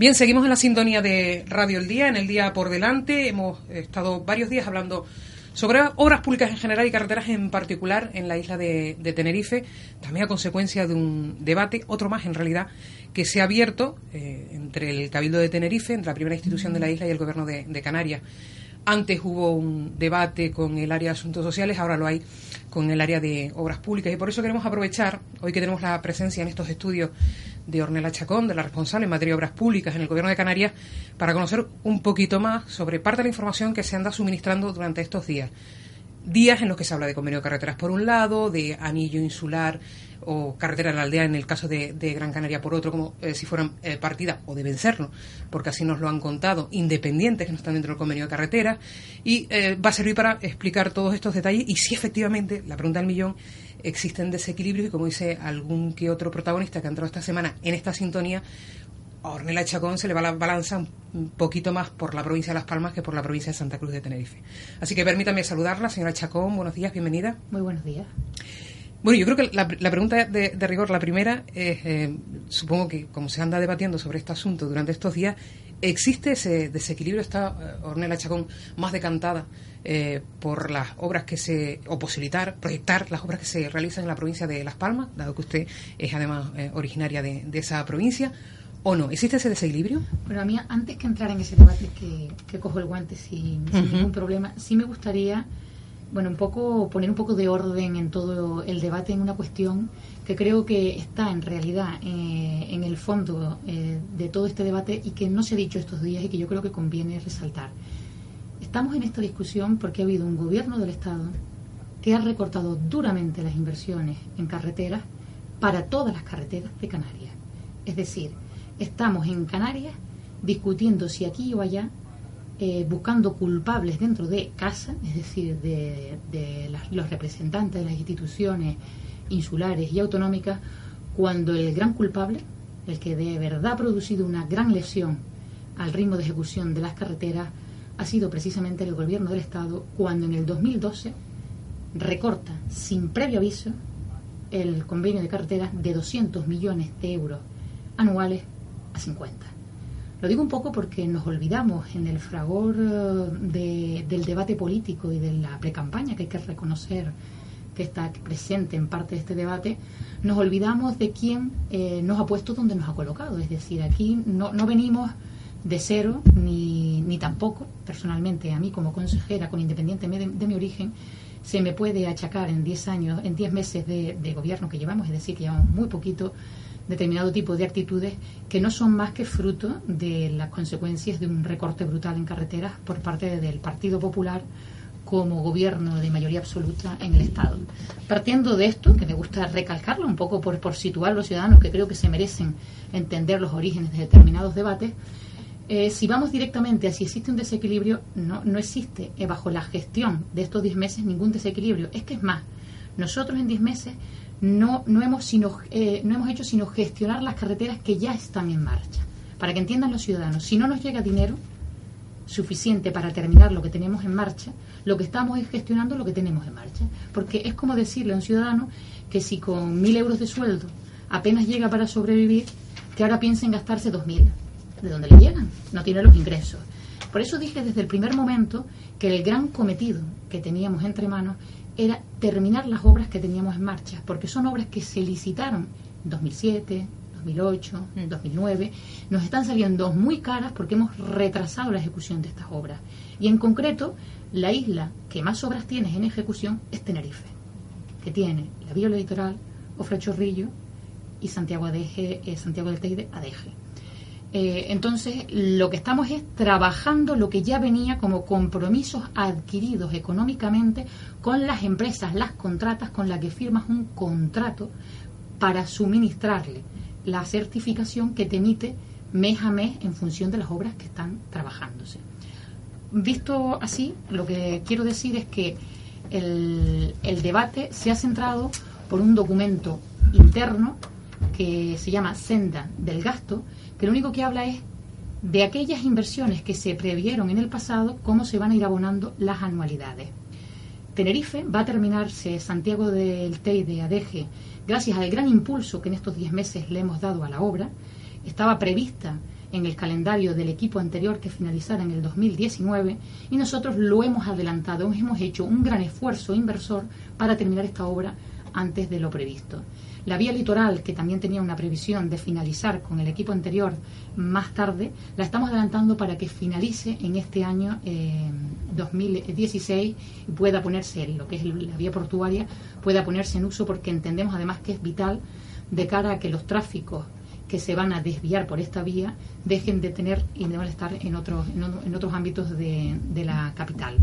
Bien, seguimos en la sintonía de Radio El Día, en el día por delante. Hemos estado varios días hablando sobre obras públicas en general y carreteras en particular en la isla de, Tenerife, también a consecuencia de un debate, otro más en realidad, que se ha abierto eh, entre el Cabildo de Tenerife, entre la primera institución de la isla y el Gobierno de, de Canarias. Antes hubo un debate con el área de asuntos sociales, ahora lo hay con el área de obras públicas y por eso queremos aprovechar, hoy que tenemos la presencia en estos estudios de Ornella Chacón, de la responsable en materia de obras públicas en el Gobierno de Canarias, para conocer un poquito más sobre parte de la información que se anda suministrando durante estos días. Días en los que se habla de convenio de carreteras por un lado, de anillo insular o carretera de la aldea en el caso de, Gran Canaria por otro, como eh, si fueran eh, partidas, o deben serlo, porque así nos lo han contado, independientes que no están dentro del convenio de carreteras, y eh, va a servir para explicar todos estos detalles y si efectivamente, la pregunta del millón, existen desequilibrios y como dice algún que otro protagonista que ha entrado esta semana en esta sintonía, a Ornella Chacón se le va la balanza un poquito más por la provincia de Las Palmas que por la provincia de Santa Cruz de Tenerife. Así que permítame saludarla, señora Chacón, buenos días, bienvenida. Muy buenos días. Bueno, yo creo que la, pregunta de, rigor, la primera, es, eh, supongo que como se anda debatiendo sobre este asunto durante estos días, ¿existe ese desequilibrio? ¿Está eh, Ornella Chacón más decantada eh, por las obras que se, o posibilitar, proyectar las obras que se realizan en la provincia de Las Palmas, dado que usted es además originaria de, esa provincia? ¿O no? ¿Existe ese desequilibrio? Bueno, a mí, antes que entrar en ese debate, que, cojo el guante sin, ningún problema, sí me gustaría bueno, un poco poner un poco de orden en todo el debate en una cuestión que creo que está en realidad eh, en el fondo eh, de todo este debate y que no se ha dicho estos días y que yo creo que conviene resaltar. Estamos en esta discusión porque ha habido un gobierno del Estado que ha recortado duramente las inversiones en carreteras para todas las carreteras de Canarias. Es decir, estamos en Canarias discutiendo si aquí o allá eh, buscando culpables dentro de casa, es decir, de, los representantes de las instituciones insulares y autonómicas, cuando el gran culpable, el que de verdad ha producido una gran lesión al ritmo de ejecución de las carreteras, ha sido precisamente el gobierno del Estado, cuando en el 2012 recorta sin previo aviso el convenio de carreteras de 200 millones de euros anuales a 50. Lo digo un poco porque nos olvidamos en el fragor eh, del debate político y de la precampaña que hay que reconocer que está presente en parte de este debate, nos olvidamos de quién eh, nos ha puesto donde nos ha colocado. Es decir, aquí no, no venimos de cero, ni, ni, tampoco, personalmente, a mí como consejera, con independiente de, mi origen, se me puede achacar en 10 años, en 10 meses de, de, gobierno que llevamos, es decir, que llevamos muy poquito, determinado tipo de actitudes que no son más que fruto de las consecuencias de un recorte brutal en carreteras por parte del Partido Popular como gobierno de mayoría absoluta en el Estado. Partiendo de esto, que me gusta recalcarlo un poco por, por situar a los ciudadanos que creo que se merecen entender los orígenes de determinados debates, eh, si vamos directamente a si existe un desequilibrio, no, no existe eh, bajo la gestión de estos 10 meses ningún desequilibrio. Es que es más, nosotros en 10 meses no, no, hemos sino, eh, no hemos hecho sino gestionar las carreteras que ya están en marcha. Para que entiendan los ciudadanos, si no nos llega dinero suficiente para terminar lo que tenemos en marcha, lo que estamos es gestionando lo que tenemos en marcha. Porque es como decirle a un ciudadano que si con mil euros de sueldo apenas llega para sobrevivir, que ahora piensa en gastarse dos mil. ¿De dónde le llegan? No tiene los ingresos. Por eso dije desde el primer momento que el gran cometido que teníamos entre manos era terminar las obras que teníamos en marcha, porque son obras que se licitaron en 2007, 2008, 2009. Nos están saliendo muy caras porque hemos retrasado la ejecución de estas obras. Y en concreto, la isla que más obras tiene en ejecución es Tenerife, que tiene la Vía Litoral, Ofra Chorrillo y Santiago, Adeje, eh, Santiago del Teide Adeje. Eh, entonces, lo que estamos es trabajando lo que ya venía como compromisos adquiridos económicamente con las empresas, las contratas con las que firmas un contrato para suministrarle la certificación que te emite mes a mes en función de las obras que están trabajándose. Visto así, lo que quiero decir es que el, el debate se ha centrado por un documento interno que se llama Senda del Gasto, que lo único que habla es de aquellas inversiones que se previeron en el pasado, cómo se van a ir abonando las anualidades. Tenerife va a terminarse Santiago del Tei de Adeje gracias al gran impulso que en estos 10 meses le hemos dado a la obra. Estaba prevista en el calendario del equipo anterior que finalizara en el 2019 y nosotros lo hemos adelantado, hemos hecho un gran esfuerzo inversor para terminar esta obra antes de lo previsto. La vía litoral, que también tenía una previsión de finalizar con el equipo anterior más tarde, la estamos adelantando para que finalice en este año 2016 eh, y pueda ponerse, lo que es la vía portuaria, pueda ponerse en uso porque entendemos además que es vital de cara a que los tráficos que se van a desviar por esta vía dejen de tener y de estar en otros, en, otros ámbitos de, la capital.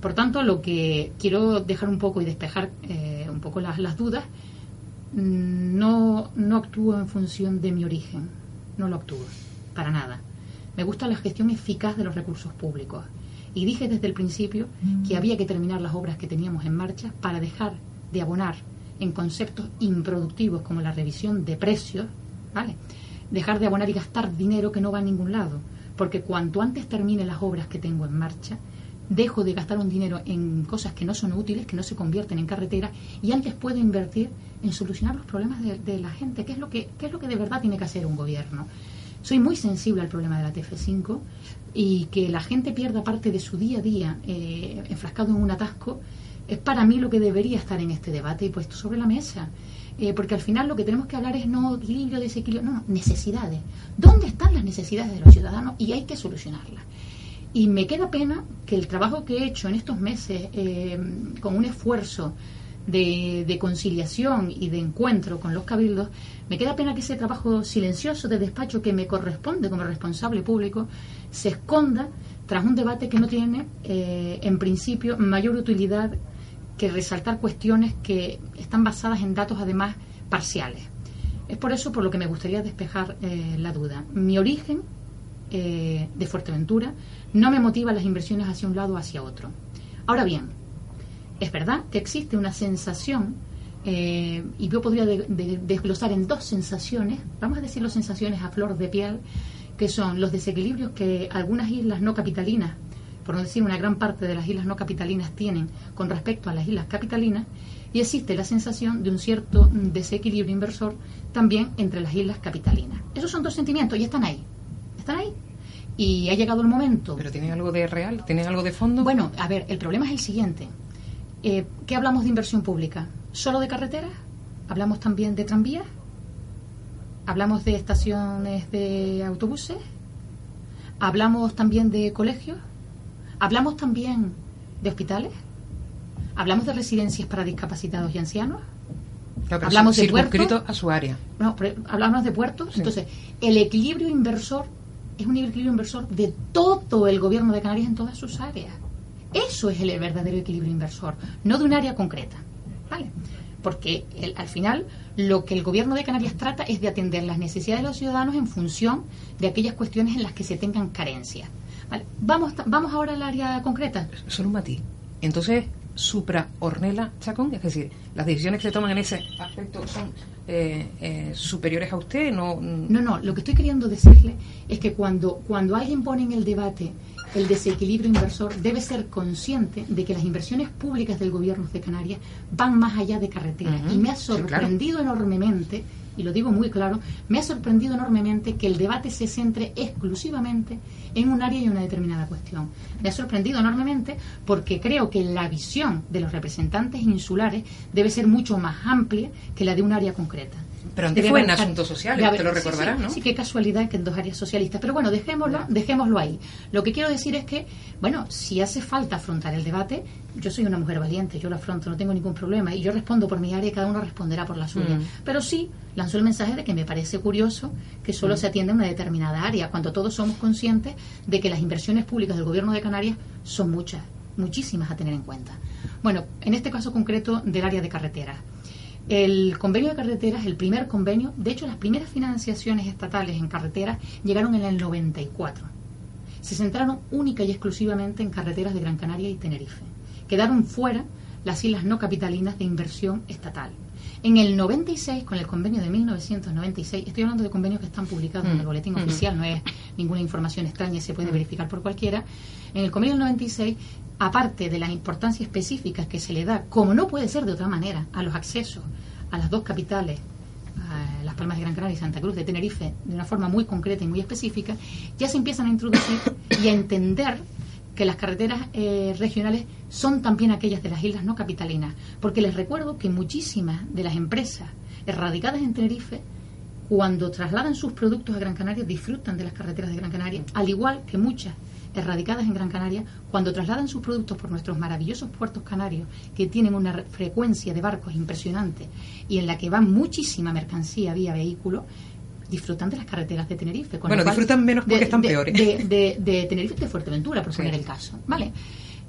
Por tanto, lo que quiero dejar un poco y despejar eh, un poco las, dudas no, no actúo en función de mi origen, no lo actúo, para nada. Me gusta la gestión eficaz de los recursos públicos. Y dije desde el principio que había que terminar las obras que teníamos en marcha para dejar de abonar en conceptos improductivos como la revisión de precios, ¿vale? Dejar de abonar y gastar dinero que no va a ningún lado. Porque cuanto antes termine las obras que tengo en marcha, dejo de gastar un dinero en cosas que no son útiles, que no se convierten en carretera, y antes puedo invertir en solucionar los problemas de, la gente, que es, lo que, es lo que de verdad tiene que hacer un gobierno. Soy muy sensible al problema de la TF5 y que la gente pierda parte de su día a día eh, enfrascado en un atasco es para mí lo que debería estar en este debate y puesto sobre la mesa. Eh, porque al final lo que tenemos que hablar es no equilibrio, desequilibrio, no, no, necesidades. ¿Dónde están las necesidades de los ciudadanos? Y hay que solucionarlas. Y me queda pena que el trabajo que he hecho en estos meses, eh, con un esfuerzo de, conciliación y de encuentro con los cabildos, me queda pena que ese trabajo silencioso de despacho que me corresponde como responsable público se esconda tras un debate que no tiene, eh, en principio, mayor utilidad que resaltar cuestiones que están basadas en datos, además, parciales. Es por eso por lo que me gustaría despejar eh, la duda. Mi origen de Fuerteventura no me motiva las inversiones hacia un lado o hacia otro. Ahora bien, es verdad que existe una sensación, eh, y yo podría desglosar en dos sensaciones, vamos a decir las sensaciones a flor de piel, que son los desequilibrios que algunas islas no capitalinas, por no decir una gran parte de las islas no capitalinas tienen con respecto a las islas capitalinas, y existe la sensación de un cierto desequilibrio inversor también entre las islas capitalinas. Esos son dos sentimientos y están ahí. Están ahí. Y ha llegado el momento. ¿Pero tiene algo de real? ¿Tiene algo de fondo? Bueno, a ver, el problema es el siguiente. Eh, ¿Qué hablamos de inversión pública? ¿Solo de carreteras? ¿Hablamos también de tranvías? ¿Hablamos de estaciones de autobuses? ¿Hablamos también de colegios? ¿Hablamos también de hospitales? ¿Hablamos de residencias para discapacitados y ancianos? hablamos de puertos a su área. No, hablamos de puertos. Entonces, el equilibrio inversor es un equilibrio inversor de todo el gobierno de Canarias en todas sus áreas. Eso es el verdadero equilibrio inversor, no de un área concreta. ¿Vale? Porque al final lo que el gobierno de Canarias trata es de atender las necesidades de los ciudadanos en función de aquellas cuestiones en las que se tengan carencias. ¿Vale? Vamos, vamos ahora al área concreta. Solo un matiz. Entonces, supra Ornella Chacón, es decir, las decisiones que se toman en ese aspecto son eh, eh, superiores a usted, no no no, lo que estoy queriendo decirle es que cuando cuando alguien pone en el debate el desequilibrio inversor debe ser consciente de que las inversiones públicas del gobierno de Canarias van más allá de carreteras. y me ha sorprendido enormemente, y lo digo muy claro, me ha sorprendido enormemente que el debate se centre exclusivamente en un área y una determinada cuestión. Me ha sorprendido enormemente porque creo que la visión de los representantes insulares debe ser mucho más amplia que la de un área concreta. Pero antes fue en asuntos sociales, te lo recordarás, ¿no? Sí, qué casualidad que en dos áreas socialistas. Pero bueno, dejémoslo, dejémoslo ahí. Lo que quiero decir es que, bueno, si hace falta afrontar el debate, yo soy una mujer valiente, yo lo afronto, no tengo ningún problema. Y yo respondo por mi área y cada uno responderá por la suya. Mm. Pero sí lanzó el mensaje de que me parece curioso que solo mm. se atienda una determinada área, cuando todos somos conscientes de que las inversiones públicas del gobierno de Canarias son muchas, muchísimas a tener en cuenta. Bueno, en este caso concreto del área de carreteras. El convenio de carreteras, el primer convenio, de hecho las primeras financiaciones estatales en carreteras llegaron en el 94. Se centraron única y exclusivamente en carreteras de Gran Canaria y Tenerife. Quedaron fuera las islas no capitalinas de inversión estatal. En el 96, con el convenio de 1996, estoy hablando de convenios que están publicados en el mm. boletín mm. oficial, no es ninguna información extraña, se puede mm. verificar por cualquiera. En el convenio del 96 aparte de la importancia específica que se le da, como no puede ser de otra manera, a los accesos a las dos capitales Las Palmas de Gran Canaria y Santa Cruz de Tenerife de una forma muy concreta y muy específica, ya se empiezan a introducir y a entender que las carreteras eh, regionales son también aquellas de las islas no capitalinas, porque les recuerdo que muchísimas de las empresas erradicadas en Tenerife, cuando trasladan sus productos a Gran Canaria, disfrutan de las carreteras de Gran Canaria, al igual que muchas erradicadas en Gran Canaria, cuando trasladan sus productos por nuestros maravillosos puertos canarios, que tienen una frecuencia de barcos impresionante y en la que va muchísima mercancía vía vehículo, disfrutan de las carreteras de Tenerife. bueno, disfrutan menos porque están peores. De, de, Tenerife y de Fuerteventura, por poner el caso. ¿Vale?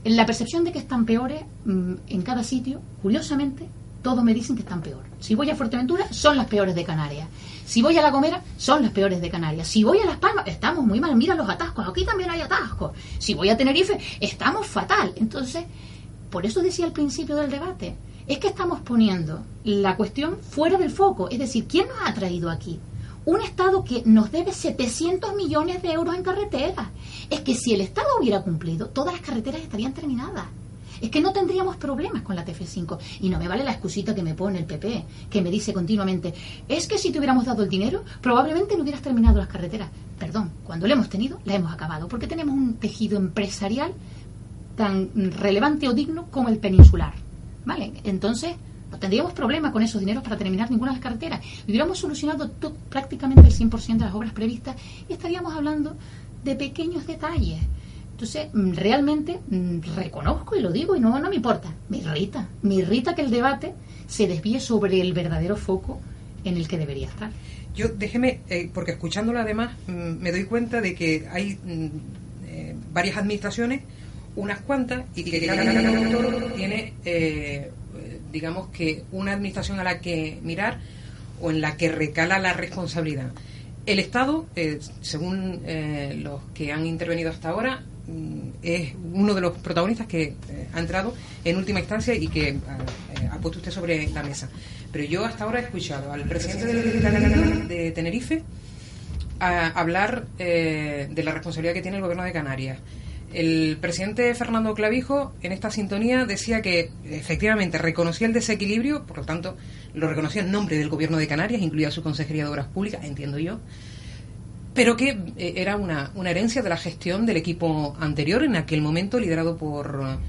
La percepción de que están peores mm, en cada sitio, curiosamente, todos me dicen que están peor. Si voy a Fuerteventura, son las peores de Canarias. Si voy a La Gomera, son las peores de Canarias. Si voy a Las Palmas, estamos muy mal. Mira los atascos. Aquí también hay atascos. Si voy a Tenerife, estamos fatal. Entonces, por eso decía al principio del debate, es que estamos poniendo la cuestión fuera del foco. Es decir, ¿quién nos ha traído aquí? Un Estado que nos debe 700 millones de euros en carreteras. Es que si el Estado hubiera cumplido, todas las carreteras estarían terminadas. Es que no tendríamos problemas con la TF5. Y no me vale la excusita que me pone el PP, que me dice continuamente, es que si te hubiéramos dado el dinero, probablemente no hubieras terminado las carreteras. Perdón, cuando lo hemos tenido, la hemos acabado, porque tenemos un tejido empresarial tan relevante o digno como el peninsular. ¿Vale? Entonces, no tendríamos problemas con esos dineros para terminar ninguna de las carreteras. Hubiéramos solucionado prácticamente el 100% de las obras previstas y estaríamos hablando de pequeños detalles. Entonces, mm, realmente mm, reconozco y lo digo y no, no me importa. Me irrita. Me irrita que el debate se desvíe sobre el verdadero foco en el que debería estar. Yo, déjeme, eh, porque escuchándolo además mm, me doy cuenta de que hay eh, varias administraciones, unas cuantas, y que cada tiene eh, digamos que una administración a la que mirar o en la que recala la responsabilidad. El Estado, eh, según los que han intervenido hasta ahora, es uno de los protagonistas que eh, ha entrado en última instancia y que ha puesto usted sobre la mesa. Pero yo hasta ahora he escuchado al presidente de, de Tenerife hablar de la responsabilidad que tiene el gobierno de Canarias el presidente Fernando Clavijo en esta sintonía decía que efectivamente reconocía el desequilibrio, por lo tanto lo reconocía en nombre del gobierno de Canarias, incluida su Consejería de Obras Públicas, entiendo yo, pero que eh, era una, una herencia de la gestión del equipo anterior, en aquel momento liderado por,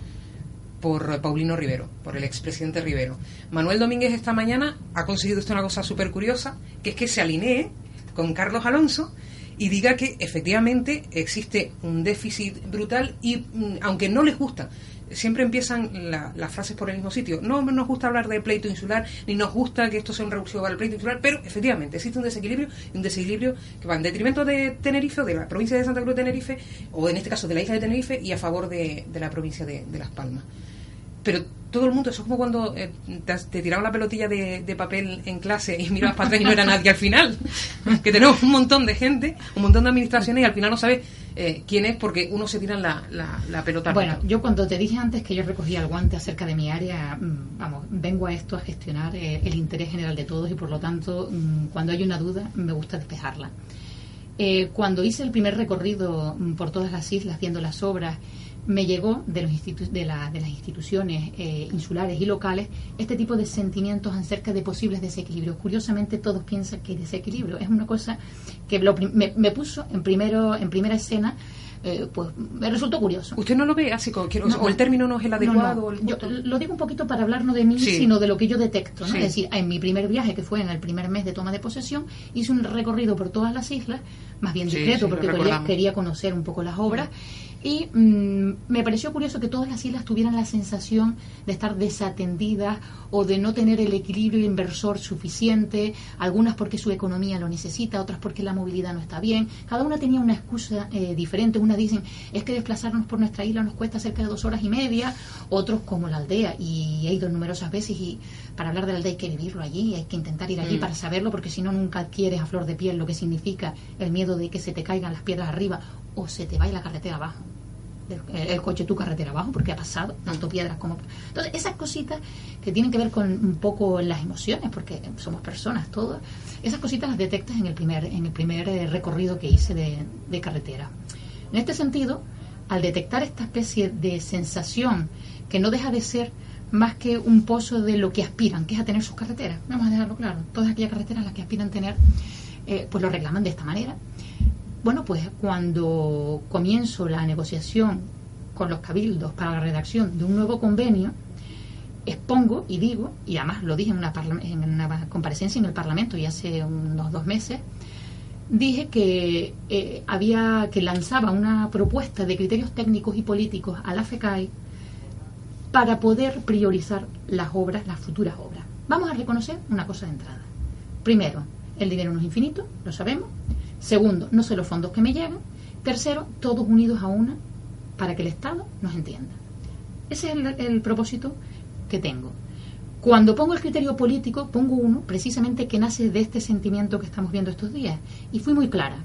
por Paulino Rivero, por el expresidente Rivero. Manuel Domínguez esta mañana ha conseguido esto una cosa súper curiosa, que es que se alinee con Carlos Alonso y diga que efectivamente existe un déficit brutal y mm, aunque no les gusta, siempre empiezan las frases por el mismo sitio. No nos gusta hablar de pleito insular, ni nos gusta que esto sea un reducción para el pleito insular, pero efectivamente existe un desequilibrio, un desequilibrio que va en detrimento de Tenerife, o de la provincia de Santa Cruz de Tenerife, o en este caso de la isla de Tenerife, y a favor de, la provincia de Las Palmas pero todo el mundo, eso es como cuando eh, te, tiraban la pelotilla de, papel en clase y mirabas para atrás y no era nadie al final. que tenemos un montón de gente, un montón de administraciones y al final no sabes eh, quién es porque uno se tira la, la, pelota. Bueno, yo cuando te dije antes que yo recogía el guante acerca de mi área, mm, vamos, vengo a esto a gestionar eh, el interés general de todos y por lo tanto, mm, cuando hay una duda, me gusta despejarla. cuando hice el primer recorrido mm, por todas las islas viendo las obras, me llegó de, los de, la, de las instituciones eh, insulares y locales este tipo de sentimientos acerca de posibles desequilibrios. Curiosamente todos piensan que desequilibrio es una cosa que me, puso en, primero, en primera escena eh, pues me resultó curioso. ¿Usted no lo ve así? o el término no es el adecuado? yo lo digo un poquito para hablar no de mí, sino de lo que yo detecto. Es decir, en mi primer viaje, que fue en el primer mes de toma de posesión, hice un recorrido por todas las islas, más bien discreto, porque quería, quería, conocer un poco las obras. Y mm, me pareció curioso que todas las islas tuvieran la sensación de estar desatendidas o de no tener el equilibrio inversor suficiente, algunas porque su economía lo necesita, otras porque la movilidad no está bien. Cada una tenía una excusa eh, diferente. Dicen, es que desplazarnos por nuestra isla nos cuesta cerca de dos horas y media, otros como la aldea, y he ido numerosas veces y para hablar de la aldea hay que vivirlo allí, hay que intentar ir allí mm. para saberlo, porque si no nunca adquieres a flor de piel lo que significa el miedo de que se te caigan las piedras arriba o se te vaya la carretera abajo el, coche tu carretera abajo porque ha pasado tanto piedras como entonces esas cositas que tienen que ver con un poco las emociones porque somos personas todos esas cositas las detectas en el primer en el primer eh, recorrido que hice de, carretera en este sentido al detectar esta especie de sensación que no deja de ser más que un pozo de lo que aspiran, que es a tener sus carreteras. Vamos a dejarlo claro. Todas aquellas carreteras las que aspiran tener, eh, pues lo reclaman de esta manera. Bueno, pues cuando comienzo la negociación con los cabildos para la redacción de un nuevo convenio, expongo y digo, y además lo dije en una, en una comparecencia en el Parlamento y hace unos dos meses, dije que eh, había que lanzaba una propuesta de criterios técnicos y políticos a la FECAI para poder priorizar las obras, las futuras obras. Vamos a reconocer una cosa de entrada. Primero, el dinero no es infinito, lo sabemos. Segundo, no sé los fondos que me llegan. Tercero, todos unidos a una para que el Estado nos entienda. Ese es el propósito que tengo. Cuando pongo el criterio político, pongo uno precisamente que nace de este sentimiento que estamos viendo estos días. Y fui muy clara.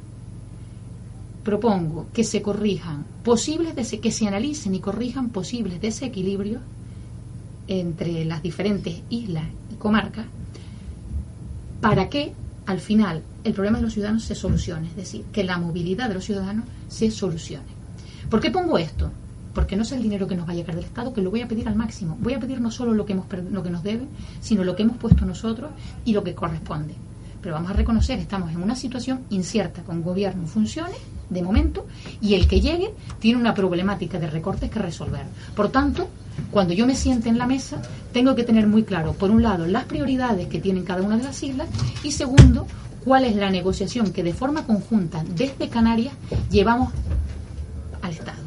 Propongo que se corrijan posibles, que se analicen y corrijan posibles desequilibrios entre las diferentes islas y comarcas para que al final el problema de los ciudadanos se solucione, es decir, que la movilidad de los ciudadanos se solucione. ¿Por qué pongo esto? Porque no es el dinero que nos va a llegar del Estado, que lo voy a pedir al máximo. Voy a pedir no solo lo que, hemos, lo que nos debe, sino lo que hemos puesto nosotros y lo que corresponde. Pero vamos a reconocer, estamos en una situación incierta, con gobierno funciones, de momento, y el que llegue tiene una problemática de recortes que resolver. Por tanto, cuando yo me siente en la mesa, tengo que tener muy claro, por un lado, las prioridades que tienen cada una de las islas, y segundo, cuál es la negociación que de forma conjunta desde Canarias llevamos al Estado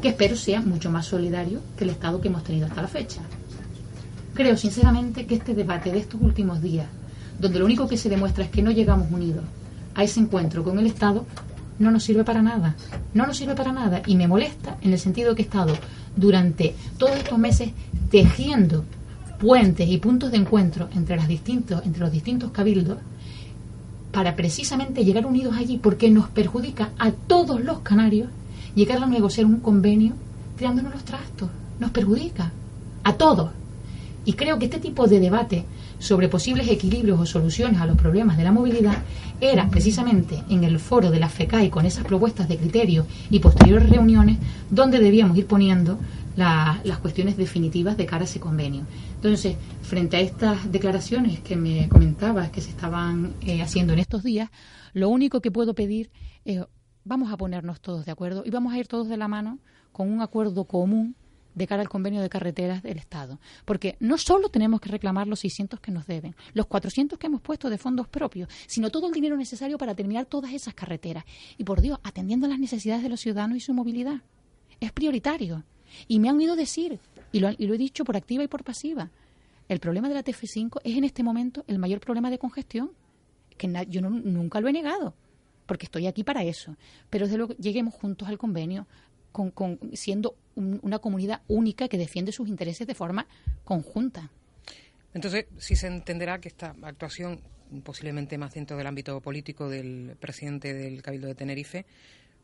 que espero sea mucho más solidario que el Estado que hemos tenido hasta la fecha. Creo sinceramente que este debate de estos últimos días, donde lo único que se demuestra es que no llegamos unidos a ese encuentro con el Estado, no nos sirve para nada. No nos sirve para nada y me molesta en el sentido que he estado durante todos estos meses tejiendo puentes y puntos de encuentro entre, las distintos, entre los distintos cabildos para precisamente llegar unidos allí porque nos perjudica a todos los canarios llegar a negociar un convenio tirándonos los trastos. Nos perjudica a todos. Y creo que este tipo de debate sobre posibles equilibrios o soluciones a los problemas de la movilidad era precisamente en el foro de la FECAI con esas propuestas de criterio y posteriores reuniones donde debíamos ir poniendo las cuestiones definitivas de cara a ese convenio. Entonces, frente a estas declaraciones que me comentabas que se estaban eh, haciendo en estos días, lo único que puedo pedir es vamos a ponernos todos de acuerdo y vamos a ir todos de la mano con un acuerdo común de cara al convenio de carreteras del Estado. Porque no solo tenemos que reclamar los 600 que nos deben, los 400 que hemos puesto de fondos propios, sino todo el dinero necesario para terminar todas esas carreteras. Y por Dios, atendiendo las necesidades de los ciudadanos y su movilidad. Es prioritario. Y me han oído decir, y lo, y lo he dicho por activa y por pasiva, el problema de la TF5 es en este momento el mayor problema de congestión. Que yo nunca lo he negado porque estoy aquí para eso. Pero desde luego lleguemos juntos al convenio, con, siendo una comunidad única que defiende sus intereses de forma conjunta. Entonces, sí se entenderá que esta actuación, posiblemente más dentro del ámbito político del presidente del Cabildo de Tenerife,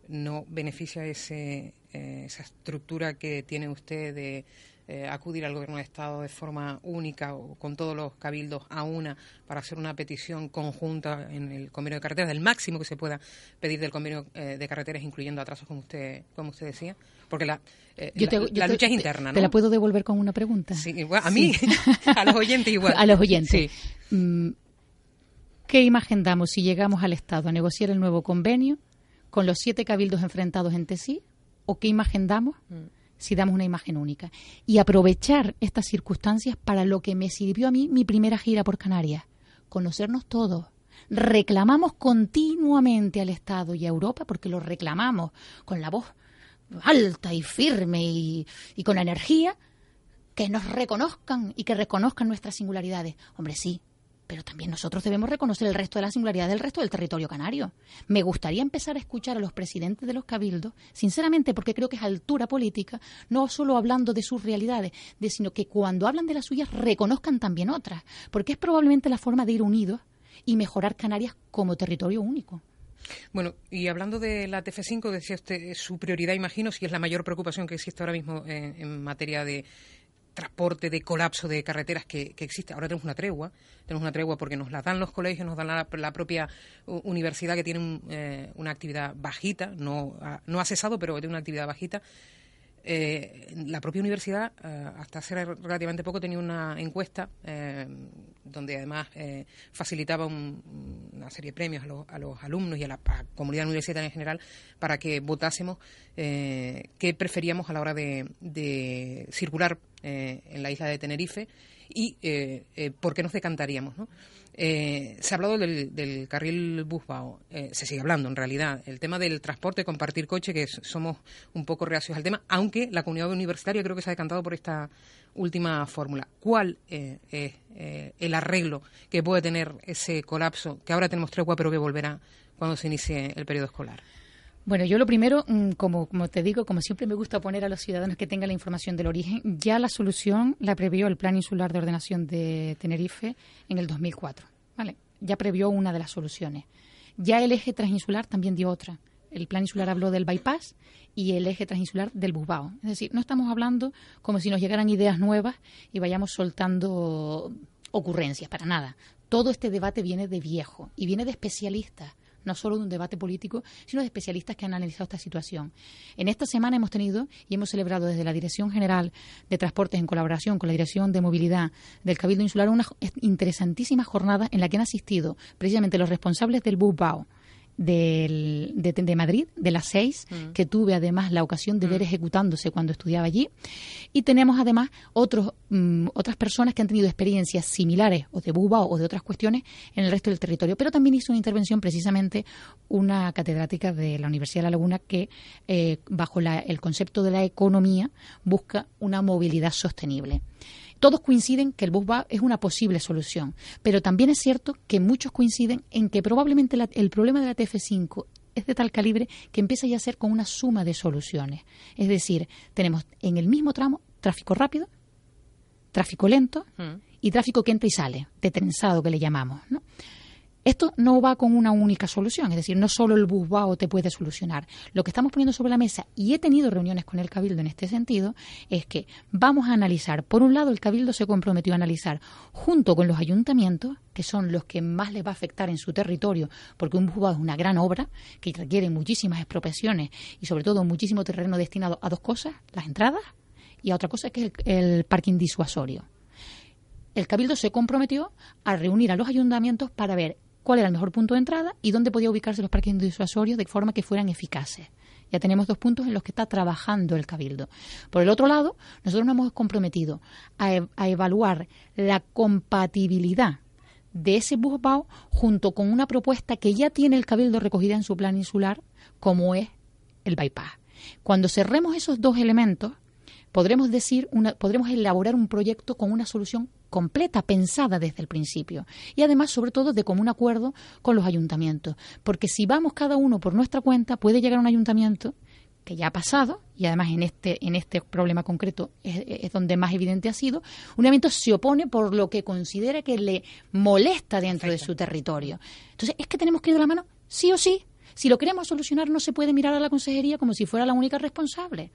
no beneficia ese, eh, esa estructura que tiene usted de eh, acudir al Gobierno de Estado de forma única o con todos los cabildos a una para hacer una petición conjunta en el convenio de carreteras, del máximo que se pueda pedir del convenio eh, de carreteras, incluyendo atrasos, como usted, como usted decía. Porque la, eh, la, lucha es interna, ¿no? ¿Te la puedo devolver con una pregunta? Sí, a mí, a los oyentes igual. A los oyentes. Mm, ¿Qué imagen damos si llegamos al Estado a negociar el nuevo convenio con los siete cabildos enfrentados entre sí? ¿O qué imagen damos? Mm si damos una imagen única. Y aprovechar estas circunstancias para lo que me sirvió a mí mi primera gira por Canarias, conocernos todos. Reclamamos continuamente al Estado y a Europa, porque lo reclamamos con la voz alta y firme y, y con energía, que nos reconozcan y que reconozcan nuestras singularidades. Hombre, sí, pero también nosotros debemos reconocer el resto de la singularidad del resto del territorio canario. Me gustaría empezar a escuchar a los presidentes de los cabildos, sinceramente porque creo que es altura política, no solo hablando de sus realidades, de, sino que cuando hablan de las suyas reconozcan también otras, porque es probablemente la forma de ir unidos y mejorar Canarias como territorio único. Bueno, y hablando de la TF5, decía usted, su prioridad, imagino, si es la mayor preocupación que existe ahora mismo en materia de transporte, de colapso de carreteras que, existe. Ahora tenemos una tregua, tenemos una tregua porque nos la dan los colegios, nos dan la, propia universidad que tiene eh, una actividad bajita, no ha, no ha cesado, pero tiene una actividad bajita. Eh, la propia universidad, eh, hasta hace relativamente poco, tenía una encuesta eh, donde además facilitaba una serie de premios a los, alumnos y a la, comunidad universitaria en general para que votásemos qué preferíamos a la hora de, circular en la isla de Tenerife y por qué nos decantaríamos. ¿no? Eh, se ha hablado del, carril Busbao, eh, se sigue hablando en realidad. El tema del transporte, compartir coche, que somos un poco reacios al tema, aunque la comunidad universitaria creo que se ha decantado por esta última fórmula. ¿Cuál eh, es el arreglo que puede tener ese colapso, que ahora tenemos tregua, pero que volverá cuando se inicie el periodo escolar? Bueno, yo lo primero, mm, como, te digo, como siempre me gusta poner a los ciudadanos que tengan la información del origen, ya la solución la previó el Plan Insular de Ordenación de Tenerife en el 2004. ¿vale? Ya previó una de las soluciones. Ya el eje transinsular también dio otra. El plan insular habló del bypass y el eje transinsular del Busbao. Es decir, no estamos hablando como si nos llegaran ideas nuevas y vayamos soltando ocurrencias, para nada. Todo este debate viene de viejo y viene de especialistas no solo de un debate político, sino de especialistas que han analizado esta situación. En esta semana hemos tenido y hemos celebrado desde la Dirección General de Transportes en colaboración con la Dirección de Movilidad del Cabildo Insular una interesantísima jornada en la que han asistido precisamente los responsables del BUBAO, del, de, Madrid, de las seis, mm. que tuve además la ocasión de ver mm. ejecutándose cuando estudiaba allí. Y tenemos además otros, mm, otras personas que han tenido experiencias similares o de Buba o de otras cuestiones en el resto del territorio. Pero también hizo una intervención precisamente una catedrática de la Universidad de La Laguna que, eh, bajo el concepto de la economía, busca una movilidad sostenible todos coinciden que el bus es una posible solución, pero también es cierto que muchos coinciden en que probablemente el problema de la TF5 es de tal calibre que empieza ya a ser con una suma de soluciones. Es decir, tenemos en el mismo tramo tráfico rápido, tráfico lento y tráfico que entra y sale, de trenzado que le llamamos. ¿no? Esto no va con una única solución, es decir, no solo el busbao te puede solucionar. Lo que estamos poniendo sobre la mesa, y he tenido reuniones con el Cabildo en este sentido, es que vamos a analizar, por un lado, el Cabildo se comprometió a analizar junto con los ayuntamientos, que son los que más les va a afectar en su territorio, porque un busbao es una gran obra que requiere muchísimas expropiaciones y sobre todo muchísimo terreno destinado a dos cosas, las entradas y a otra cosa que es el, el parking disuasorio el Cabildo se comprometió a reunir a los ayuntamientos para ver cuál era el mejor punto de entrada y dónde podía ubicarse los parques disuasorios de forma que fueran eficaces. Ya tenemos dos puntos en los que está trabajando el Cabildo. Por el otro lado, nosotros nos hemos comprometido a, e, evaluar la compatibilidad de ese busbao junto con una propuesta que ya tiene el Cabildo recogida en su plan insular, como es el bypass. Cuando cerremos esos dos elementos, podremos decir una, podremos elaborar un proyecto con una solución completa, pensada desde el principio. Y además, sobre todo, de común acuerdo con los ayuntamientos. Porque si vamos cada uno por nuestra cuenta, puede llegar a un ayuntamiento que ya ha pasado, y además en este, en este problema concreto es, donde más evidente ha sido, un ayuntamiento se opone por lo que considera que le molesta dentro de su territorio. Entonces, es que tenemos que ir de la mano, sí o sí. Si lo queremos solucionar, no se puede mirar a la consejería como si fuera la única responsable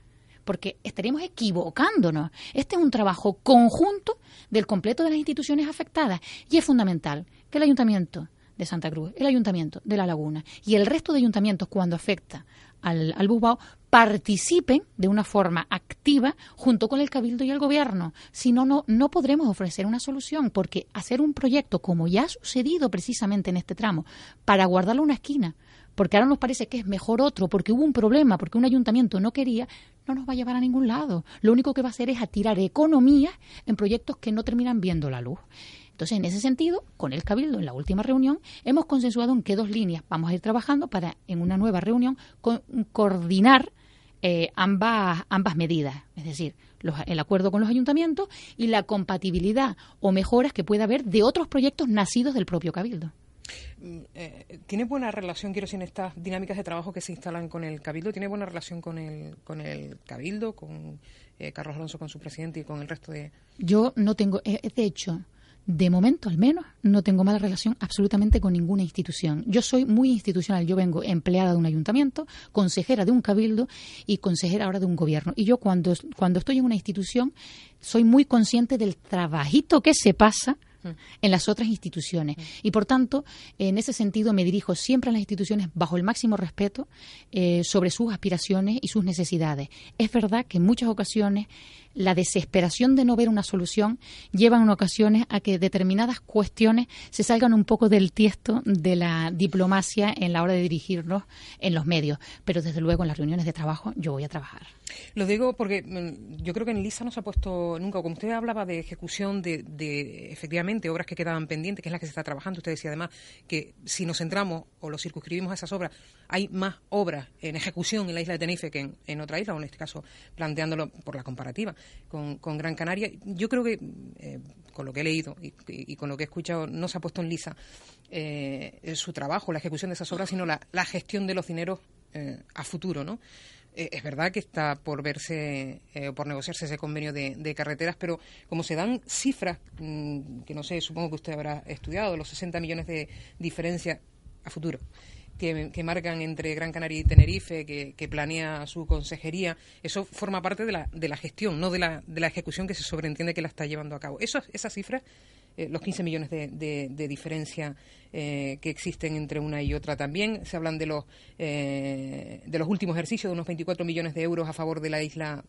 porque estaríamos equivocándonos. Este es un trabajo conjunto del completo de las instituciones afectadas y es fundamental que el ayuntamiento de Santa Cruz, el ayuntamiento de La Laguna y el resto de ayuntamientos cuando afecta al, al Busbao participen de una forma activa junto con el Cabildo y el Gobierno. Si no, no, no podremos ofrecer una solución, porque hacer un proyecto, como ya ha sucedido precisamente en este tramo, para guardarlo una esquina, porque ahora nos parece que es mejor otro, porque hubo un problema, porque un ayuntamiento no quería, no nos va a llevar a ningún lado. Lo único que va a hacer es atirar economía en proyectos que no terminan viendo la luz. Entonces, en ese sentido, con el Cabildo, en la última reunión, hemos consensuado en qué dos líneas vamos a ir trabajando para, en una nueva reunión, coordinar eh, ambas, ambas medidas, es decir, el acuerdo con los ayuntamientos y la compatibilidad o mejoras que pueda haber de otros proyectos nacidos del propio Cabildo. Mm, eh, ¿Tiene buena relación, quiero decir, en estas dinámicas de trabajo que se instalan con el Cabildo? ¿Tiene buena relación con el, con el Cabildo, con eh, Carlos Alonso, con su presidente y con el resto de...? Yo no tengo, eh, de hecho, de momento al menos, no tengo mala relación absolutamente con ninguna institución. Yo soy muy institucional. Yo vengo empleada de un ayuntamiento, consejera de un cabildo y consejera ahora de un gobierno. Y yo cuando, cuando estoy en una institución soy muy consciente del trabajito que se pasa. En las otras instituciones. Y por tanto, en ese sentido, me dirijo siempre a las instituciones bajo el máximo respeto eh, sobre sus aspiraciones y sus necesidades. Es verdad que en muchas ocasiones la desesperación de no ver una solución lleva en ocasiones a que determinadas cuestiones se salgan un poco del tiesto de la diplomacia en la hora de dirigirnos en los medios. Pero desde luego en las reuniones de trabajo yo voy a trabajar. Lo digo porque mm, yo creo que en Lisa no se ha puesto nunca, como usted hablaba de ejecución de, de, efectivamente obras que quedaban pendientes, que es la que se está trabajando, usted decía además que si nos centramos o lo circunscribimos a esas obras, hay más obras en ejecución en la isla de Tenerife que en, otra isla, o en este caso planteándolo por la comparativa con, Gran Canaria. Yo creo que eh, con lo que he leído y, con lo que he escuchado no se ha puesto en Lisa eh, su trabajo, la ejecución de esas obras, sino la, gestión de los dineros eh, a futuro, ¿no? Eh, es verdad que está por verse eh, por negociarse ese convenio de, carreteras, pero como se dan cifras, mm, que no sé, supongo que usted habrá estudiado, los 60 millones de diferencia a futuro. Que, marcan entre Gran Canaria y Tenerife, que, planea su consejería, eso forma parte de la, de la gestión, no de la, de la ejecución que se sobreentiende que la está llevando a cabo. Eso, esas cifras eh, los 15 millones de, diferencia eh, que existen entre una y otra también. Se hablan de los, eh, de los últimos ejercicios, de unos 24 millones de euros a favor de la isla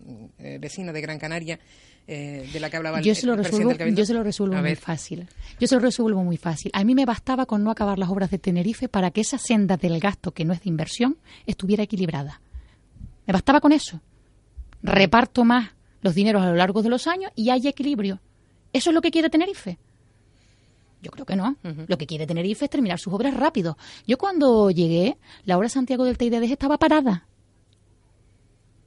vecina de Gran Canaria, de la que hablaba yo se lo resuelvo, Yo se lo resuelvo muy fácil. Yo se lo resuelvo muy fácil. A mí me bastaba con no acabar las obras de Tenerife para que esa senda del gasto, que no es de inversión, estuviera equilibrada. Me bastaba con eso. Reparto más los dineros a lo largo de los años y hay equilibrio. ¿Eso es lo que quiere Tenerife? Yo creo que no. Lo que quiere Tenerife es terminar sus obras rápido. Yo cuando llegué, la obra Santiago del Teidades estaba parada.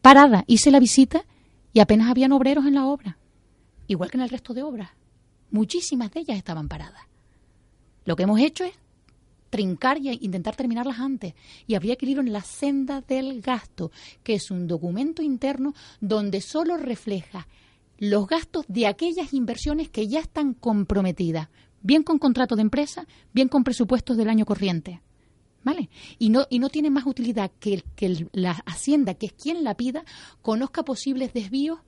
Parada. Hice la visita y apenas habían obreros en la obra. Igual que en el resto de obras. Muchísimas de ellas estaban paradas. Lo que hemos hecho es trincar y intentar terminarlas antes. Y habría que ir en la senda del gasto, que es un documento interno donde solo refleja los gastos de aquellas inversiones que ya están comprometidas bien con contrato de empresa, bien con presupuestos del año corriente. ¿Vale? Y no, y no tiene más utilidad que, que la Hacienda, que es quien la pida, conozca posibles desvíos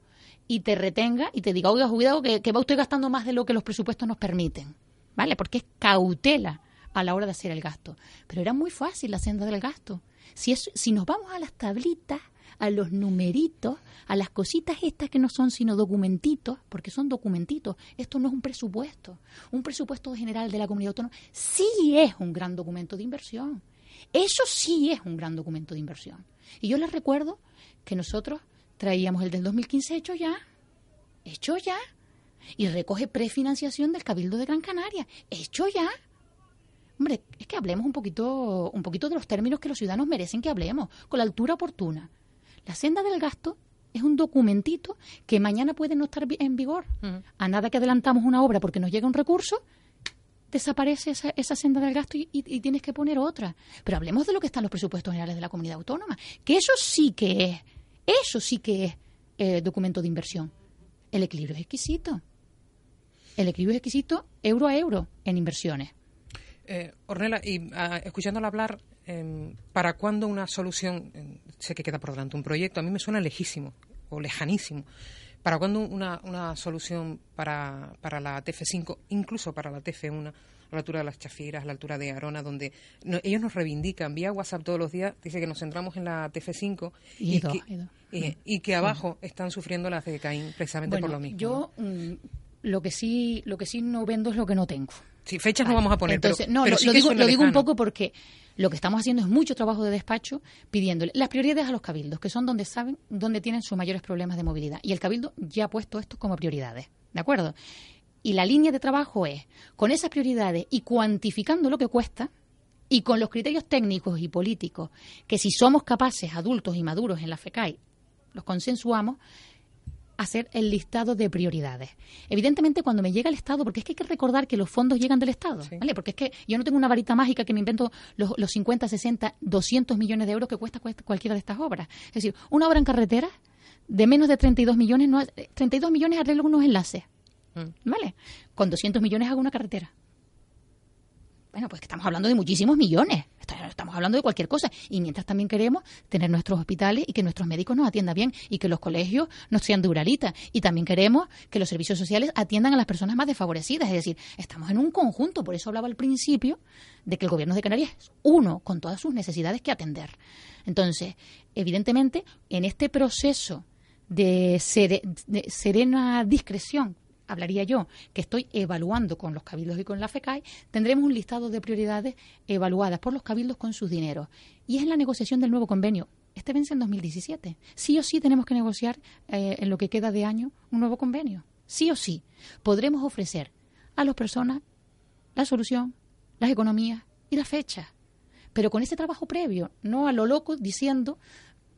y te retenga y te diga, oiga, cuidado, que, que va usted gastando más de lo que los presupuestos nos permiten. ¿Vale? Porque es cautela a la hora de hacer el gasto. Pero era muy fácil la hacienda del gasto. Si, es, si nos vamos a las tablitas, a los numeritos, a las cositas estas que no son sino documentitos, porque son documentitos. Esto no es un presupuesto. Un presupuesto general de la comunidad autónoma sí es un gran documento de inversión. Eso sí es un gran documento de inversión. Y yo les recuerdo que nosotros traíamos el del 2015 hecho ya, hecho ya, y recoge prefinanciación del Cabildo de Gran Canaria, hecho ya. Hombre, es que hablemos un poquito, un poquito de los términos que los ciudadanos merecen que hablemos, con la altura oportuna. La senda del gasto es un documentito que mañana puede no estar en vigor. A nada que adelantamos una obra porque nos llega un recurso, desaparece esa, esa senda del gasto y, tienes que poner otra. Pero hablemos de lo que están los presupuestos generales de la comunidad autónoma, que eso sí que es, eso sí que es eh, documento de inversión. El equilibrio es exquisito. El equilibrio es exquisito euro a euro en inversiones. Eh, Ornella, y ah, escuchándola hablar, Em, ¿para cuándo una solución? Em, sé que queda por delante un proyecto, a mí me suena lejísimo o lejanísimo. ¿Para cuándo una, una solución para, para la TF5, incluso para la TF1, a la altura de las Chafieras, a la altura de Arona, donde ellos nos reivindican vía WhatsApp todos los días, dice que nos centramos en la TF5 y, que, y, que abajo están sufriendo las de Caín precisamente por lo mismo. Yo mm, lo que sí lo que sí no vendo es lo que no tengo. Sí, fechas no vamos a poner, pero, no, lo, digo, lo digo un poco porque lo que estamos haciendo es mucho trabajo de despacho pidiéndole las prioridades a los cabildos, que son donde saben, donde tienen sus mayores problemas de movilidad. Y el cabildo ya ha puesto esto como prioridades, ¿de acuerdo? Y la línea de trabajo es, con esas prioridades y cuantificando lo que cuesta, y con los criterios técnicos y políticos, que si somos capaces, adultos y maduros en la FECAI, los consensuamos, hacer el listado de prioridades. Evidentemente, cuando me llega el Estado, porque es que hay que recordar que los fondos llegan del Estado, ¿vale? Porque es que yo no tengo una varita mágica que me invento los, los 50, 60, 200 millones de euros que cuesta, cualquiera de estas obras. Es decir, una obra en carretera de menos de 32 millones, no, 32 millones arreglo unos enlaces, mm. ¿vale? Con 200 millones hago una carretera. Bueno, pues estamos hablando de muchísimos millones, estamos hablando de cualquier cosa. Y mientras también queremos tener nuestros hospitales y que nuestros médicos nos atiendan bien y que los colegios no sean duralitas. Y también queremos que los servicios sociales atiendan a las personas más desfavorecidas. Es decir, estamos en un conjunto. Por eso hablaba al principio de que el gobierno de Canarias es uno con todas sus necesidades que atender. Entonces, evidentemente, en este proceso de, serena discreción hablaría yo, que estoy evaluando con los cabildos y con la FECAI, tendremos un listado de prioridades evaluadas por los cabildos con sus dineros. Y es la negociación del nuevo convenio. Este vence en 2017. Sí o sí tenemos que negociar eh, en lo que queda de año un nuevo convenio. Sí o sí. Podremos ofrecer a las personas la solución, las economías y la fecha. Pero con ese trabajo previo, no a lo loco diciendo,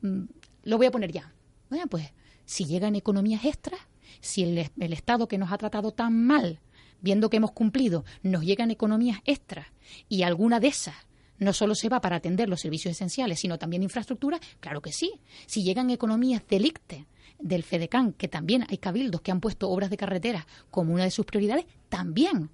mm, lo voy a poner ya. Bueno, pues si llegan economías extras, si el, Estado que nos ha tratado tan mal, viendo que hemos cumplido, nos llegan economías extras y alguna de esas no solo se va para atender los servicios esenciales, sino también infraestructura, claro que sí. Si llegan economías delicte del FEDECAN, que también hay cabildos que han puesto obras de carretera como una de sus prioridades, también.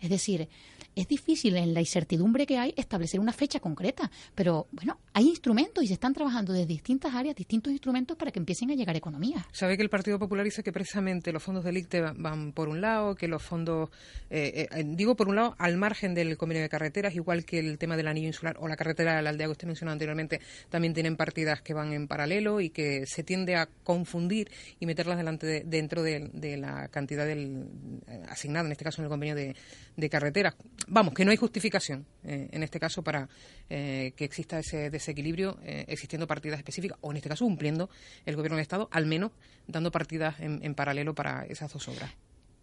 Es decir, es difícil en la incertidumbre que hay establecer una fecha concreta, pero bueno, hay instrumentos y se están trabajando desde distintas áreas, distintos instrumentos para que empiecen a llegar economías. Sabe que el Partido Popular dice que precisamente los fondos del ICTE van por un lado, que los fondos, eh, eh, digo por un lado, al margen del convenio de carreteras, igual que el tema del anillo insular o la carretera de la aldea que usted mencionó anteriormente, también tienen partidas que van en paralelo y que se tiende a confundir y meterlas delante dentro de, la cantidad del, eh, asignada, en este caso en el convenio de, de carreteras vamos, que no hay justificación eh, en este caso para eh, que exista ese desequilibrio eh, existiendo partidas específicas, o en este caso cumpliendo el Gobierno de Estado, al menos dando partidas en, paralelo para esas dos obras.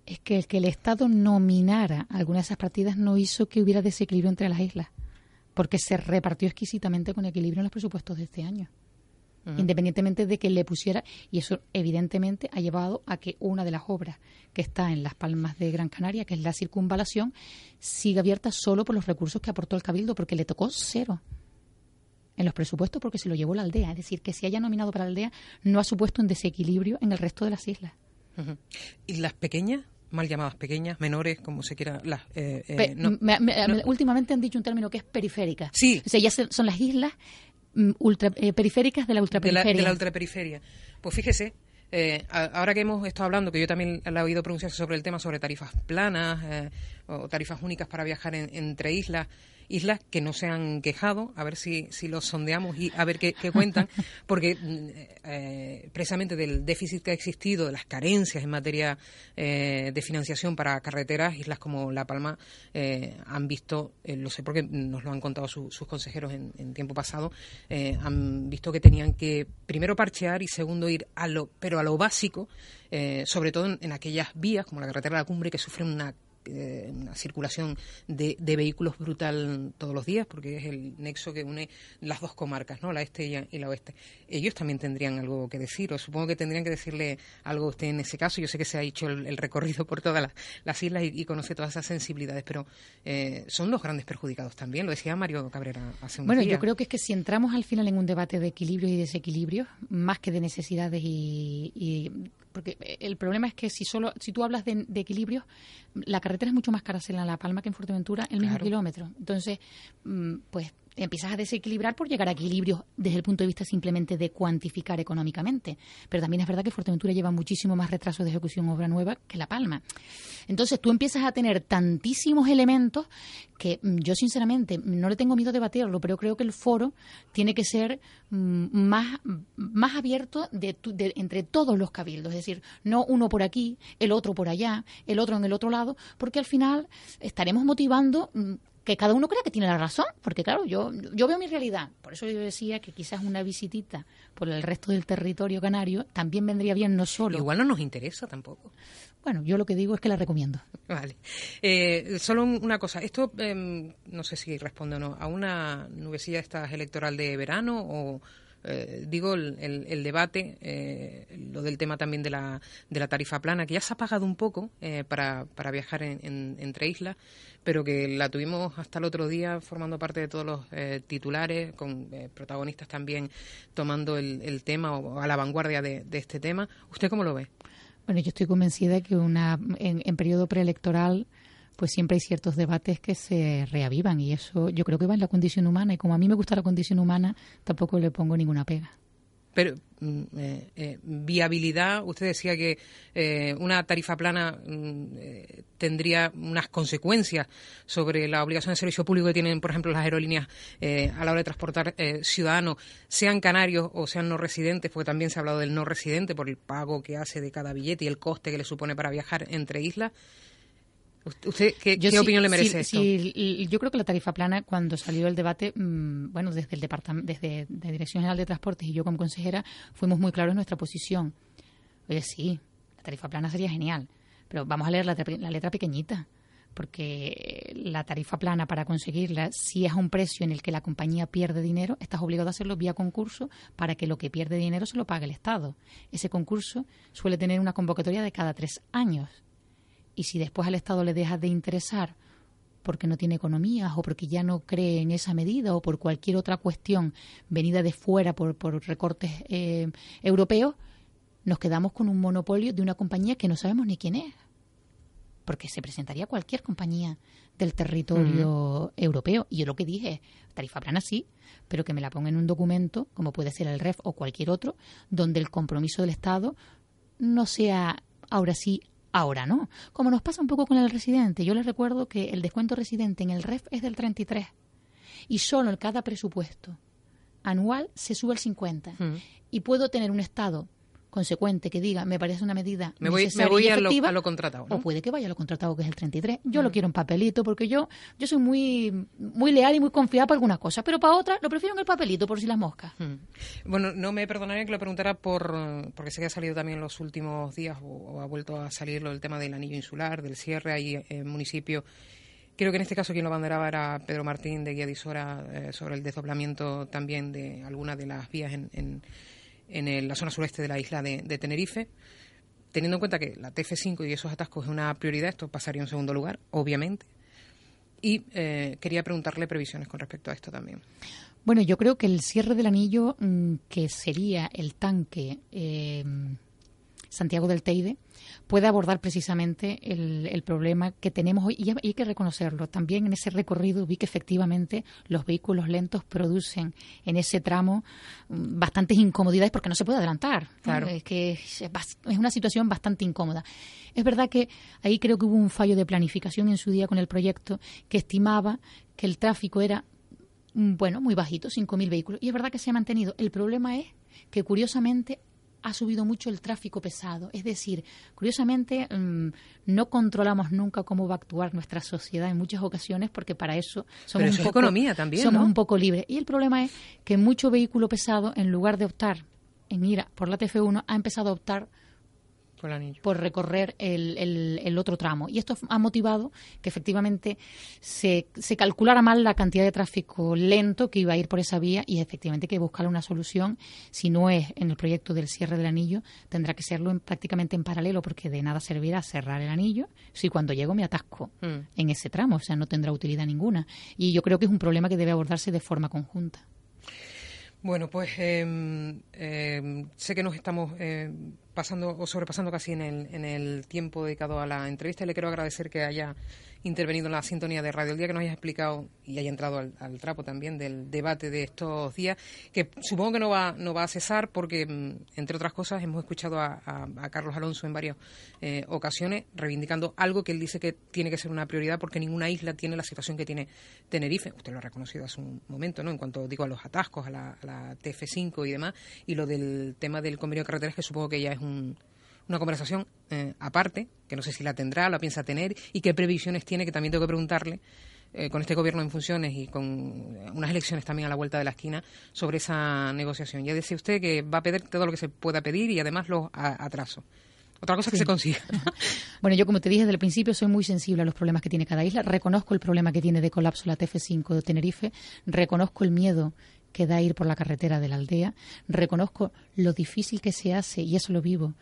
Es que el que el Estado nominara alguna de esas partidas no hizo que hubiera desequilibrio entre las islas, porque se repartió exquisitamente con equilibrio en los presupuestos de este año independientemente de que le pusiera, y eso evidentemente ha llevado a que una de las obras que está en Las Palmas de Gran Canaria, que es la circunvalación, siga abierta solo por los recursos que aportó el Cabildo, porque le tocó cero en los presupuestos porque se lo llevó la aldea. Es decir, que si haya nominado para la aldea no ha supuesto un desequilibrio en el resto de las islas. ¿Y las pequeñas? mal llamadas pequeñas, menores, como se quiera. Las, eh, eh, últimamente han dicho un término que es periférica. Sí. O sea, ya son las islas ultra, eh, periféricas de la ultraperiferia. De la, ultraperiferia. Pues fíjese, eh, ahora que hemos estado hablando, que yo también la he oído pronunciarse sobre el tema, sobre tarifas planas eh, o tarifas únicas para viajar entre islas, islas que no se han quejado, a ver si, si los sondeamos y a ver qué, cuentan, porque mm, eh, precisamente del déficit que ha existido, de las carencias en materia eh, de financiación para carreteras, islas como La Palma eh, han visto, lo sé porque nos lo han contado sus consejeros en, tiempo pasado, han visto que tenían que primero parchear y segundo ir a lo, pero a lo básico, sobre todo en, en aquellas vías como la carretera de la cumbre que sufren una eh, una circulación de, vehículos brutal todos los días, porque es el nexo que une las dos comarcas, ¿no? la este y, la oeste. Ellos también tendrían algo que decir, o supongo que tendrían que decirle algo a usted en ese caso. Yo sé que se ha hecho el, recorrido por todas las, islas y, conoce todas esas sensibilidades, pero eh, son los grandes perjudicados también. Lo decía Mario Cabrera hace un Bueno, yo creo que es que si entramos al final en un debate de equilibrio y desequilibrio, más que de necesidades y porque el problema es que si solo si tú hablas de, equilibrio, la carretera es mucho más cara en La Palma que en Fuerteventura el mismo kilómetro. Entonces, mm, pues empiezas a desequilibrar por llegar a equilibrio desde el punto de vista simplemente de cuantificar económicamente. Pero también es verdad que Fuerteventura lleva muchísimo más retraso de ejecución obra nueva que La Palma. Entonces tú empiezas a tener tantísimos elementos que mm, yo sinceramente no le tengo miedo a debatirlo, pero creo que el foro tiene que ser mm, más, más abierto de, entre todos los cabildos, es decir, no uno por aquí, el otro por allá, el otro en el otro lado, porque al final estaremos motivando mm, que cada uno crea que tiene la razón, porque claro, yo, yo veo mi realidad. Por eso yo decía que quizás una visitita por el resto del territorio canario también vendría bien no solo. Igual no nos interesa tampoco. Bueno, yo lo que digo es que la recomiendo. Vale. Eh, solo una cosa, esto em, no sé si responde o no, a una nubecilla esta electoral de verano o eh, digo, el, el, debate, eh, lo del tema también de la, de la tarifa plana, que ya se ha pagado un poco eh, para, para viajar en, entre islas, pero que la tuvimos hasta el otro día formando parte de todos los titulares, con protagonistas también tomando el, tema o a la vanguardia de, este tema. ¿Usted cómo lo ve? Bueno, yo estoy convencida que una en, en periodo preelectoral pues siempre hay ciertos debates que se reavivan y eso yo creo que va en la condición humana y como a mí me gusta la condición humana, tampoco le pongo ninguna pega. Pero mm, eh, eh, viabilidad, usted decía que eh, una tarifa plana mm, tendría unas consecuencias sobre la obligación de servicio público que tienen, por ejemplo, las aerolíneas a la hora de transportar ciudadanos, sean canarios o sean no residentes, porque también se ha hablado del no residente por el pago que hace de cada billete y el coste que le supone para viajar entre islas. ¿Usted qué, opinión le merece esto? yo creo que la tarifa plana, cuando salió el debate, mm, bueno, desde el departamento, desde la Dirección General de Transportes y yo como consejera, fuimos muy claros en nuestra posición. Oye, sí, la tarifa plana sería genial, pero vamos a leer la, la letra pequeñita, porque la tarifa plana para conseguirla, si es a un precio en el que la compañía pierde dinero, estás obligado a hacerlo vía concurso para que lo que pierde dinero se lo pague el Estado. Ese concurso suele tener una convocatoria de cada tres años y si después al Estado le deja de interesar porque no tiene economías o porque ya no cree en esa medida o por cualquier otra cuestión venida de fuera por, recortes eh, europeos, nos quedamos con un monopolio de una compañía que no sabemos ni quién es. Porque se presentaría cualquier compañía del territorio europeo. Y yo lo que dije, tarifa plana sí, pero que me la ponga en un documento, como puede ser el REF o cualquier otro, donde el compromiso del Estado no sea ahora sí Ahora no. Como nos pasa un poco con el residente, yo les recuerdo que el descuento residente en el REF es del 33 y solo en cada presupuesto anual se sube el 50. Y puedo tener un Estado consecuente que diga, me parece una medida me voy, me voy a, lo, contratado. O puede que vaya a lo contratado, que es el 33. Yo lo quiero en papelito porque yo yo soy muy muy leal y muy confiada para algunas cosas, pero para otras lo prefiero en el papelito por si las moscas. Bueno, no me perdonaría que lo preguntara por porque sé que ha salido también en los últimos días o, ha vuelto a salir el tema del anillo insular, del cierre ahí en municipio. Creo que en este caso quien lo banderaba era Pedro Martín de Guía eh, sobre el desdoblamiento también de algunas de las vías en en la zona sureste de la isla de, Tenerife. Teniendo en cuenta que la TF5 y esos atascos es una prioridad, esto pasaría en segundo lugar, obviamente. Y eh, quería preguntarle previsiones con respecto a esto también. Bueno, yo creo que el cierre del anillo, mm, que sería el tanque eh, Santiago del Teide, puede abordar precisamente el, problema que tenemos hoy. Y hay que reconocerlo. También en ese recorrido vi que efectivamente los vehículos lentos producen en ese tramo mm, bastantes incomodidades porque no se puede adelantar. Claro. Es que es, una situación bastante incómoda. Es verdad que ahí creo que hubo un fallo de planificación en su día con el proyecto que estimaba que el tráfico era mm, bueno, muy bajito, 5.000 vehículos. Y es verdad que se ha mantenido. El problema es que, curiosamente, ha subido mucho el tráfico pesado. Es decir, curiosamente, mm, no controlamos nunca cómo va a actuar nuestra sociedad en muchas ocasiones porque para eso somos, un, poco, economía también, somos un poco libres. Y el problema es que mucho vehículo pesado, en lugar de optar en ir por la TF1, ha empezado a optar por, recorrer el, el, otro tramo. Y esto ha motivado que efectivamente se, se calculara mal la cantidad de tráfico lento que iba a ir por esa vía y efectivamente que buscar una solución. Si no es en el proyecto del cierre del anillo, tendrá que serlo prácticamente en paralelo porque de nada servirá cerrar el anillo si cuando llego me atasco mm. en ese tramo. O sea, no tendrá utilidad ninguna. Y yo creo que es un problema que debe abordarse de forma conjunta. Bueno, pues em, em, sé que nos estamos em, pasando o sobrepasando casi en el, en el tiempo dedicado a la entrevista le quiero agradecer que haya intervenido en la sintonía de Radio el Día, que nos haya explicado y haya entrado al, trapo también del debate de estos días, que supongo que no va, no va a cesar porque, mm, entre otras cosas, hemos escuchado a, Carlos Alonso en varias eh, ocasiones reivindicando algo que él dice que tiene que ser una prioridad porque ninguna isla tiene la situación que tiene Tenerife. Usted lo ha reconocido hace un momento, ¿no? En cuanto digo a los atascos, a la, a la TF5 y demás, y lo del tema del convenio de carreteras, que supongo que ya es un una conversación eh, aparte, que no sé si la tendrá, la piensa tener, y qué previsiones tiene, que también tengo que preguntarle, eh, con este gobierno en funciones y con unas elecciones también a la vuelta de la esquina, sobre esa negociación. Ya decía usted que va a pedir todo lo que se pueda pedir y además los atrasos. Otra cosa que se consiga. bueno, yo como te dije desde el principio, soy muy sensible a los problemas que tiene cada isla. Reconozco el problema que tiene de colapso la TF5 de Tenerife. Reconozco el miedo que da ir por la carretera de la aldea. Reconozco lo difícil que se hace, y eso lo vivo,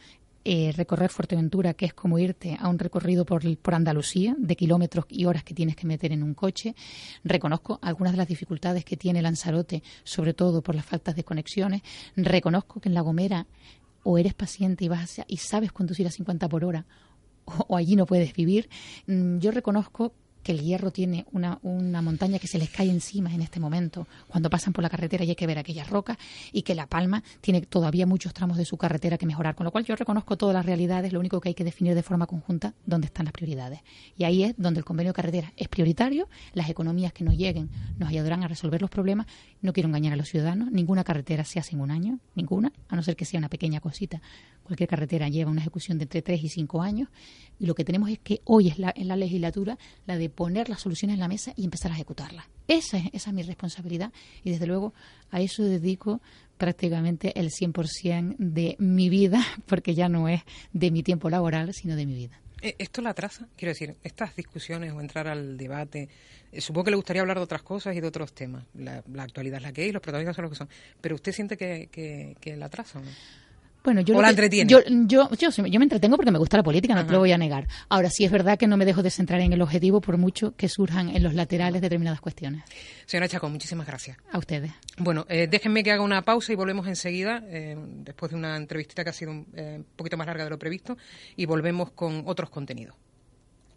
eh, recorrer Fuerteventura, que es como irte a un recorrido por, por, Andalucía, de kilómetros y horas que tienes que meter en un coche. Reconozco algunas de las dificultades que tiene Lanzarote, sobre todo por las faltas de conexiones. Reconozco que en La Gomera o eres paciente y, vas y sabes conducir a 50 por hora o, allí no puedes vivir. Mm, yo reconozco que el hierro tiene una, una, montaña que se les cae encima en este momento cuando pasan por la carretera y hay que ver aquellas rocas y que La Palma tiene todavía muchos tramos de su carretera que mejorar, con lo cual yo reconozco todas las realidades, lo único que hay que definir de forma conjunta dónde están las prioridades. Y ahí es donde el convenio de carretera es prioritario, las economías que nos lleguen nos ayudarán a resolver los problemas, no quiero engañar a los ciudadanos, ninguna carretera se hace en un año, ninguna, a no ser que sea una pequeña cosita. Cualquier carretera lleva una ejecución de entre 3 y 5 años y lo que tenemos es que hoy es la, en la legislatura la de poner las soluciones en la mesa y empezar a ejecutarlas. Esa es, esa es mi responsabilidad y desde luego a eso dedico prácticamente el 100% de mi vida, porque ya no es de mi tiempo laboral, sino de mi vida. Eh, ¿Esto la atrasa? Quiero decir, estas discusiones o entrar al debate, eh, supongo que le gustaría hablar de otras cosas y de otros temas. La, actualidad es la que es, los protagonistas son los que son. Pero ¿usted siente que, que, que la atrasa o no? Bueno, yo, la entretiene? Yo, yo, yo, me entretengo porque me gusta la política, no te lo voy a negar. Ahora, sí es verdad que no me dejo de centrar en el objetivo por mucho que surjan en los laterales determinadas cuestiones. Señora Chacón, muchísimas gracias. A ustedes. Bueno, eh, déjenme que haga una pausa y volvemos enseguida, eh, después de una entrevistita que ha sido un eh, poquito más larga de lo previsto, y volvemos con otros contenidos.